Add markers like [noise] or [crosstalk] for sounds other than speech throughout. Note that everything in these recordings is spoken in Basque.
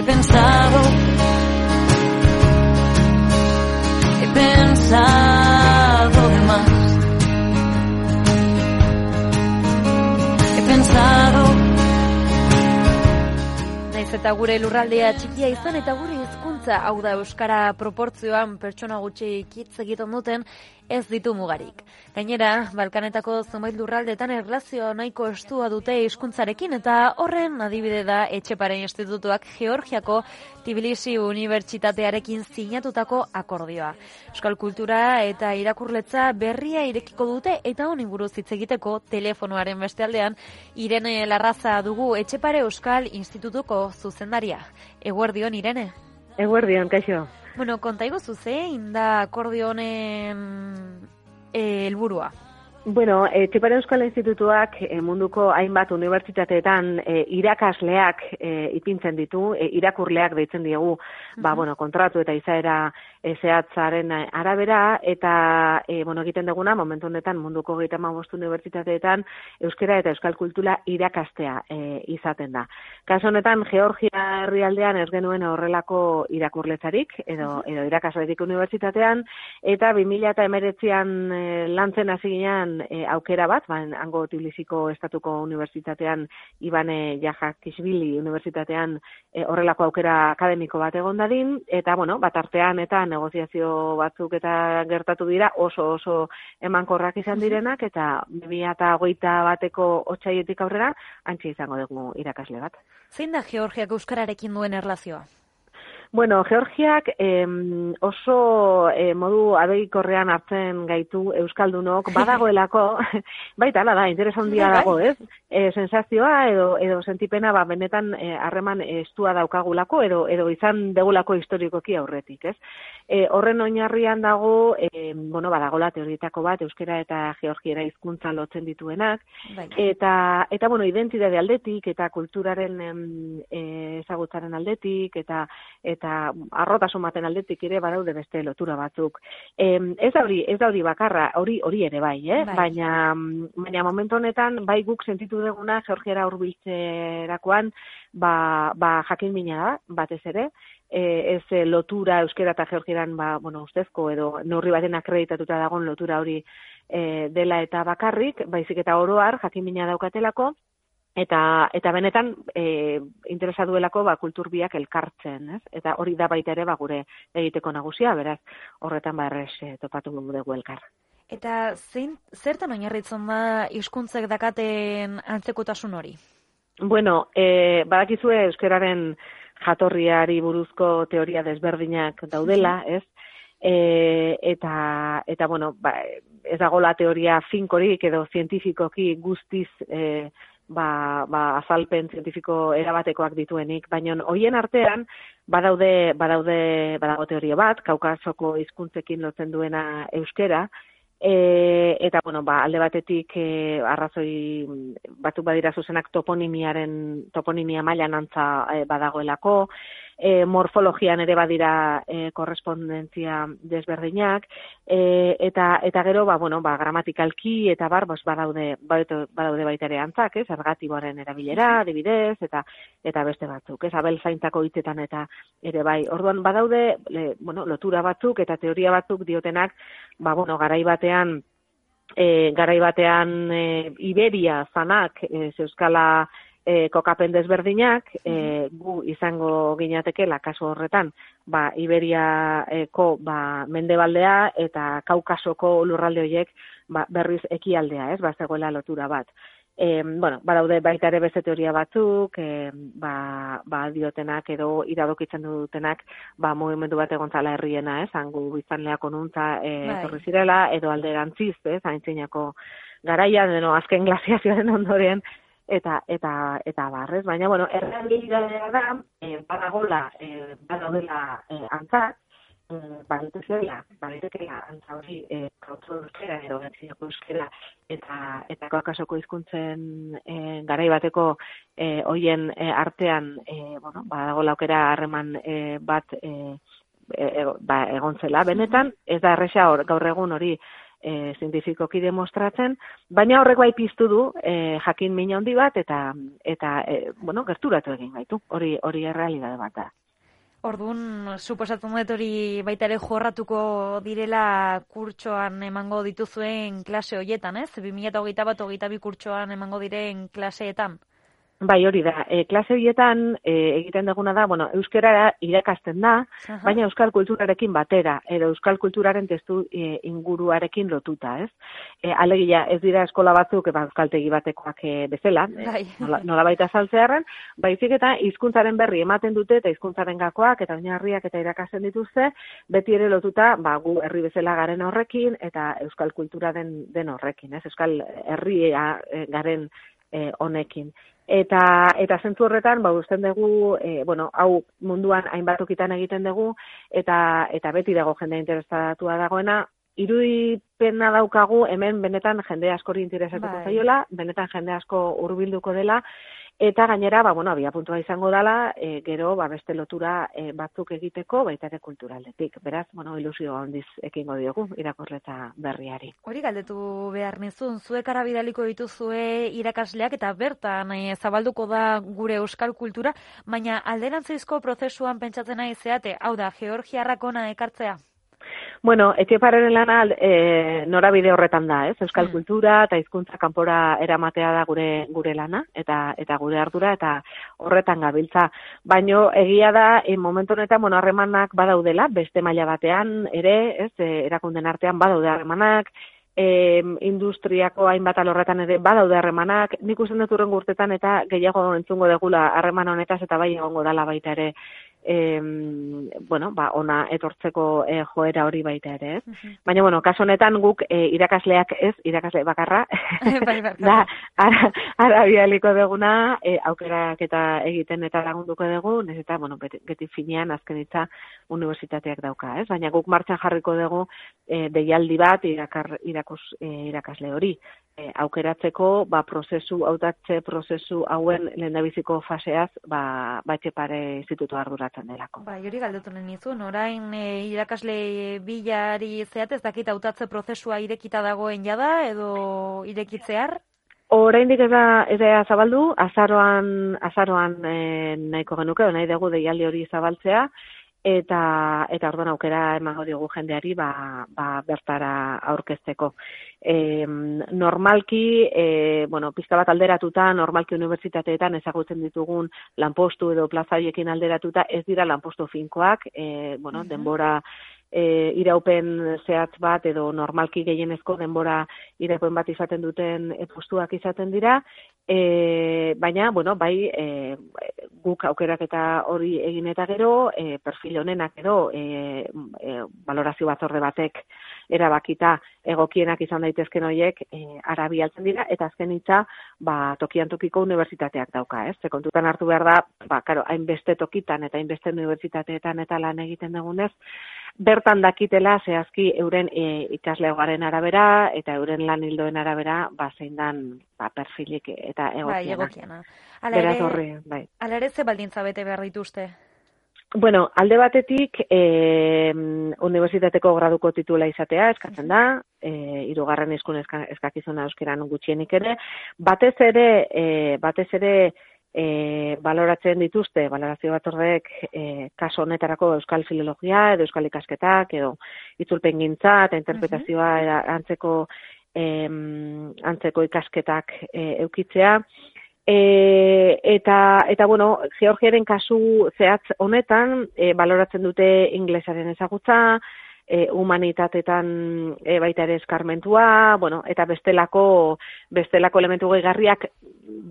he pensado, he pensado de más. He pensado. Naiz eta gure lurraldea txikia izan eta gure hau da euskara proportzioan pertsona gutxi hitz egiten duten ez ditu mugarik. Gainera, Balkanetako zenbait lurraldetan erlazio nahiko estua dute hizkuntzarekin eta horren adibide da Etxeparen Institutuak Georgiako Tbilisi Unibertsitatearekin sinatutako akordioa. Euskal kultura eta irakurletza berria irekiko dute eta honi buruz hitz egiteko telefonoaren beste aldean Irene Larraza dugu Etxepare Euskal Institutuko zuzendaria. Eguerdion Irene. Eguerdion, kaixo. Bueno, konta iguzu zein da akordio honen eh, helburua. Bueno, e, Txipare Euskal Institutuak e, munduko hainbat unibertsitateetan e, irakasleak e, ipintzen ditu, e, irakurleak deitzen diegu, ba, bueno, kontratu eta izaera e, zehatzaren arabera, eta, e, bueno, egiten duguna, momentu honetan munduko gehieta bost unibertsitateetan euskera eta euskal kultura irakastea e, izaten da. Kaso honetan, Georgia herrialdean ez genuen horrelako irakurletzarik, edo, edo irakaslerik unibertsitatean, eta 2000 eta emeretzian e, lantzen hasi ginean e, aukera bat, bain, hango Tbilisiko Estatuko Unibertsitatean, Ibane Jajakisbili Unibertsitatean e, horrelako aukera akademiko bat egon dadin, eta, bueno, bat artean eta negoziazio batzuk eta gertatu dira oso oso emankorrak izan direnak, eta 2008 bateko otxaietik aurrera, antxe izango dugu irakasle bat. Zein da Georgiak euskararekin duen erlazioa? Bueno, Georgiak eh, oso eh, modu abegikorrean hartzen gaitu Euskaldunok, [laughs] badagoelako, baita, ala da, interes handia Bai, bai. dago, ez? E, sensazioa edo, edo sentipena ba, benetan eh, harreman estua daukagulako edo, edo izan degulako historikoki aurretik, ez? E, horren oinarrian dago, e, bueno, badagola teorietako bat, euskera eta georgiera hizkuntza lotzen dituenak, Bai. eta eta bueno identitate aldetik eta kulturaren em, e, ezagutzaren aldetik eta eta arrotasun baten aldetik ere badaude beste lotura batzuk. Em, ez da hori, ez da hori bakarra, hori hori ere bai, eh? Bai. Baina mm, baina momentu honetan bai guk sentitu duguna Georgiara hurbiltzerakoan ba, ba jakin mina da batez ere e, ez eh, lotura euskera eta georgieran ba, bueno, ustezko edo neurri baten akreditatuta dagoen lotura hori e, dela eta bakarrik, baizik eta oroar jakin mina daukatelako, eta eta benetan e, interesa duelako ba kulturbiak elkartzen, ez? Eta hori da baita ere ba gure egiteko nagusia, beraz, horretan ba erres e, topatu dugu elkar. Eta zein, zertan oinarritzen da hizkuntzek dakaten antzekotasun hori? Bueno, e, badakizue euskararen jatorriari buruzko teoria desberdinak daudela, ez? E, eta, eta, bueno, ba, ez dagola teoria finkorik edo zientifikoki guztiz e, ba, ba, azalpen zientifiko erabatekoak dituenik, baina hoien artean badaude, badaude, badago teoria bat, kaukasoko hizkuntzekin lotzen duena euskera, E, eta, bueno, ba, alde batetik e, arrazoi batzuk badira zuzenak toponimiaren, toponimia mailan antza e, badagoelako, e, morfologian ere badira e, korrespondentzia desberdinak, e, eta, eta gero, ba, bueno, ba, gramatikalki eta bar, bos, badaude, badaude, baita ere antzak, ez, ergatiboaren erabilera, adibidez, eta eta beste batzuk, ez, abel zaintzako hitzetan eta ere bai. Orduan, badaude, le, bueno, lotura batzuk eta teoria batzuk diotenak, ba, bueno, garai batean, e, garai batean e, Iberia zanak e, zeuskala e, kokapen desberdinak, e, gu izango ginatekela kasu horretan, ba, Iberiako ba, mendebaldea eta kaukasoko lurralde horiek ba, berriz ekialdea, ez, ba, zegoela lotura bat. E, bueno, badaude baita ere beste teoria batzuk, e, ba, ba diotenak edo iradokitzen dutenak, ba mugimendu bat egon zala herriena, ez, hangu biztanleak onuntza e, Bai. zirela, edo alderantziz, ez, aintzinako garaian, edo azken glaziazioaren ondoren, eta eta eta barrez, baina bueno, errealitatea da, e, badagola, e, badaudela e, antzak, mm, badituzela, baditekela antza hori e, kautzo euskera edo gantzinako euskera eta eta kakasoko hizkuntzen e, garai bateko e, hoien e, artean e, bueno, badago laukera harreman e, bat e, e, ba, egon zela. Benetan, ez da erresa hor, gaur egun hori e, zientifikoki demostratzen, baina horrek bai piztu du e, jakin min handi bat eta eta e, bueno, gerturatu egin gaitu. Hori hori errealitate bat da. Orduan, suposatzen dut hori baita ere jorratuko direla kurtsoan emango dituzuen klase hoietan, ez? 2008 bat, hogeita bi kurtsoan emango diren klaseetan. Bai, hori da. E, klase horietan e, egiten duguna da, bueno, euskarara irakasten da, Aha. baina euskal kulturarekin batera, edo euskal kulturaren testu e, inguruarekin lotuta, ez? E, alegia, ez dira eskola batzuk, eba euskaltegi batekoak e, bezala, e, Bai. nola, nola baita saltzearen, baizik eta hizkuntzaren berri ematen dute, eta hizkuntzaren gakoak, eta oinarriak eta irakasten dituzte, beti ere lotuta, ba, gu herri bezala garen horrekin, eta euskal kultura den, den horrekin, ez? Euskal herria e, garen e, honekin. Eta eta zentzu horretan ba usten dugu e, bueno, hau munduan hainbat tokitan egiten dugu eta eta beti dago jende interesatua dagoena irudipena daukagu hemen benetan jende askori interesatuko Bai. zaiola, benetan jende asko hurbilduko dela eta gainera ba bueno, abia puntua izango dela, e, gero ba beste lotura e, batzuk egiteko baita ere kulturaldetik. Beraz, bueno, ilusio handiz ekingo diogu irakorreta berriari. Hori galdetu behar nizun, zuek ara bidaliko dituzue irakasleak eta bertan eh, zabalduko da gure euskal kultura, baina alderantzeizko prozesuan pentsatzen nahi zeate, hau da, Georgiarrak ona ekartzea? Bueno, Etioparen lana e, norabide horretan da, ez? Euskal Mm. kultura eta hizkuntza kanpora eramatea da gure gure lana eta eta gure ardura eta horretan gabiltza. Baino egia da e, momentu honetan bueno, harremanak badaudela beste maila batean ere, ez? E, erakunden artean badaude harremanak, e, industriako hainbat alorretan ere badaude harremanak, nik uste dut urrengo urtetan eta gehiago entzungo degula harreman honetaz eta bai egongo dala baita ere em, bueno, ba, ona etortzeko e, joera hori baita ere, ez? Baina, bueno, kaso honetan guk e, irakasleak ez, irakasle bakarra, [laughs] Bai, barkatu. da, ara, ara bidaliko deguna, e, aukerak eta egiten eta lagunduko dugu, nes eta, bueno, beti, finean azken hitza unibertsitateak dauka, ez? Baina guk martxan jarriko dugu e, deialdi bat irakar, irakus, e, irakasle hori. E, aukeratzeko, ba, prozesu, hautatze prozesu hauen lehendabiziko faseaz, ba, batxe pare institutu arduratzen delako. Bai, hori galdetu nahi nizun, orain e, irakasle bilari zeat ez dakit hautatze prozesua irekita dagoen jada edo irekitzear? Oraindik ez da ez da zabaldu, azaroan azaroan e, nahiko genuke, nahi dugu deialdi hori zabaltzea eta eta orduan aukera emango diogu jendeari ba, ba bertara aurkezteko. E, normalki, e, bueno, pizka bat alderatuta, normalki unibertsitateetan ezagutzen ditugun lanpostu edo plazaiekin alderatuta, ez dira lanpostu finkoak, e, bueno, Mhm. denbora e, iraupen zehatz bat edo normalki gehienezko denbora iraupen bat izaten duten postuak izaten dira, e, baina, bueno, bai, e, guk aukerak eta hori egin eta gero, e, perfil honenak edo, e, e, valorazio batzorde batek erabakita egokienak izan daitezken horiek e, arabi altzen dira, eta azken hitza, ba, tokian tokiko unibertsitateak dauka, ez? Ze kontutan hartu behar da, ba, karo, hainbeste tokitan eta hainbeste unibertsitateetan eta lan egiten dugunez, bertan dakitela zehazki euren e, ikaslegoaren arabera eta euren lan hildoen arabera ba zein dan ba perfilik eta egokiena. Bai, egokiena. Beraz ere, bai. ere ze baldintza bete behar dituzte? Bueno, alde batetik e, unibertsitateko graduko titula izatea eskatzen da, e, irugarren izkun eska, eskakizuna euskeran gutxienik ere, batez ere, e, batez ere e, baloratzen dituzte, balorazio batzordeek e, kaso honetarako euskal filologia edo euskal ikasketak edo itzulpen gintza eta interpretazioa era- antzeko em, antzeko ikasketak e, eukitzea. E, eta, eta bueno, Georgiaren kasu zehatz honetan, e, baloratzen dute inglesaren ezagutza, e, humanitatetan e, baita ere eskarmentua, bueno, eta bestelako bestelako elementu gehigarriak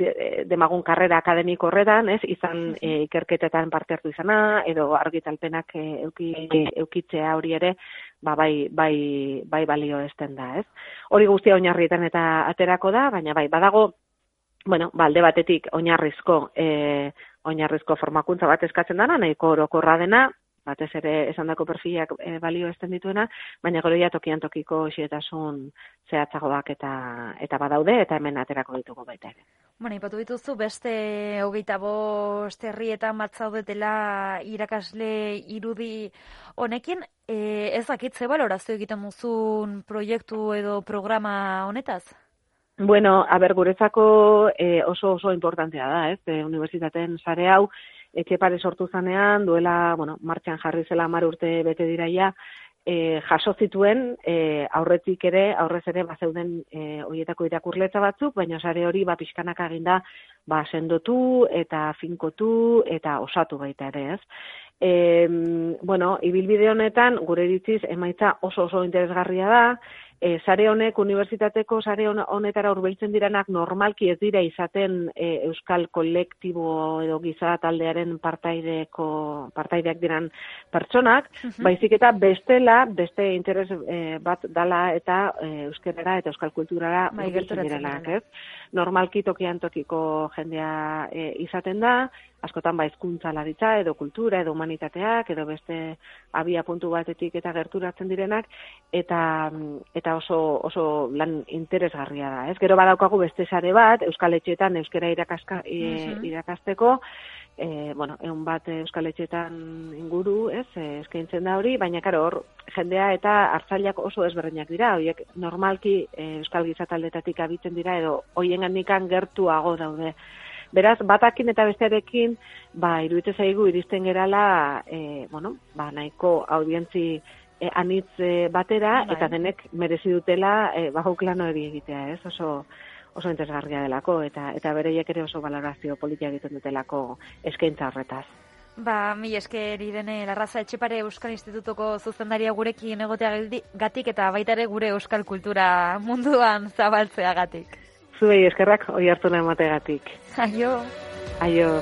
de, demagun karrera akademiko horretan, ez, izan e, ikerketetan parte hartu izana, edo argitalpenak e, euki, eukitzea hori ere, ba, bai, bai, bai balio esten da, ez. Hori guztia oinarrietan eta aterako da, baina bai, badago, bueno, balde batetik oinarrizko, e, oinarrizko formakuntza bat eskatzen dana, nahiko orokorra dena, batez ere esandako perfilak e, balio esten dituena, baina gero ja tokian tokiko xetasun zehatzagoak eta eta badaude eta hemen aterako ditugu baita ere. Bueno, ipatu dituzu beste hogeita bost herrietan bat zaudetela irakasle irudi honekin, e, ez dakit balorazio egiten duzun proiektu edo programa honetaz? Bueno, a ber, guretzako e, oso oso importantea da, ez? E, Unibertsitateen sare hau, etxepare sortu zanean, duela, bueno, martxan jarri zela mar urte bete diraia, e, jaso zituen e, aurretik ere, aurrez ere, ba, zeuden e, oietako irakurletza batzuk, baina sare hori, ba, pixkanak aginda, ba, sendotu eta finkotu eta osatu baita ere, ez? E, bueno, ibilbide honetan, gure ditziz, emaitza oso oso interesgarria da, e, sare honek unibertsitateko sare honetara hurbiltzen direnak normalki ez dira izaten e, euskal kolektibo edo giza taldearen partaideko partaideak diran pertsonak, baizik eta bestela beste interes e, bat dala eta e, euskerara eta euskal kulturara bai, direnak, ez? Normalki tokian tokiko jendea e, izaten da, askotan ba hizkuntza laritza edo kultura edo humanitateak edo beste abia puntu batetik eta gerturatzen direnak. Eta eta oso oso lan interesgarria da. Ez gero badaukagu beste sare bat Euskal Etxeetan euskera irakaska, e, irakasteko E, bueno, egun bat Euskal Etxeetan inguru, ez, e, eskaintzen da hori, baina karo, hor, jendea eta hartzaileak oso ezberdinak dira, horiek normalki e, Euskal Gizataldetatik abitzen dira, edo hoien gandikan gertuago daude. Beraz, batakin eta bestearekin, ba, iruditzen zaigu iristen gerala, e, bueno, ba, nahiko audientzi e, anitz e, batera, bai. eta denek merezi dutela e, bajo klano hori egitea, ez? Oso, oso interesgarria delako, eta eta bereiek ere oso valorazio politia egiten dutelako eskaintza horretaz. Ba, mi esker irene larraza etxepare Euskal Institutuko zuzendaria gurekin egotea gatik eta baita ere gure Euskal Kultura munduan zabaltzea gatik. Zuei eskerrak oi hartu emategatik. Aio. Aio.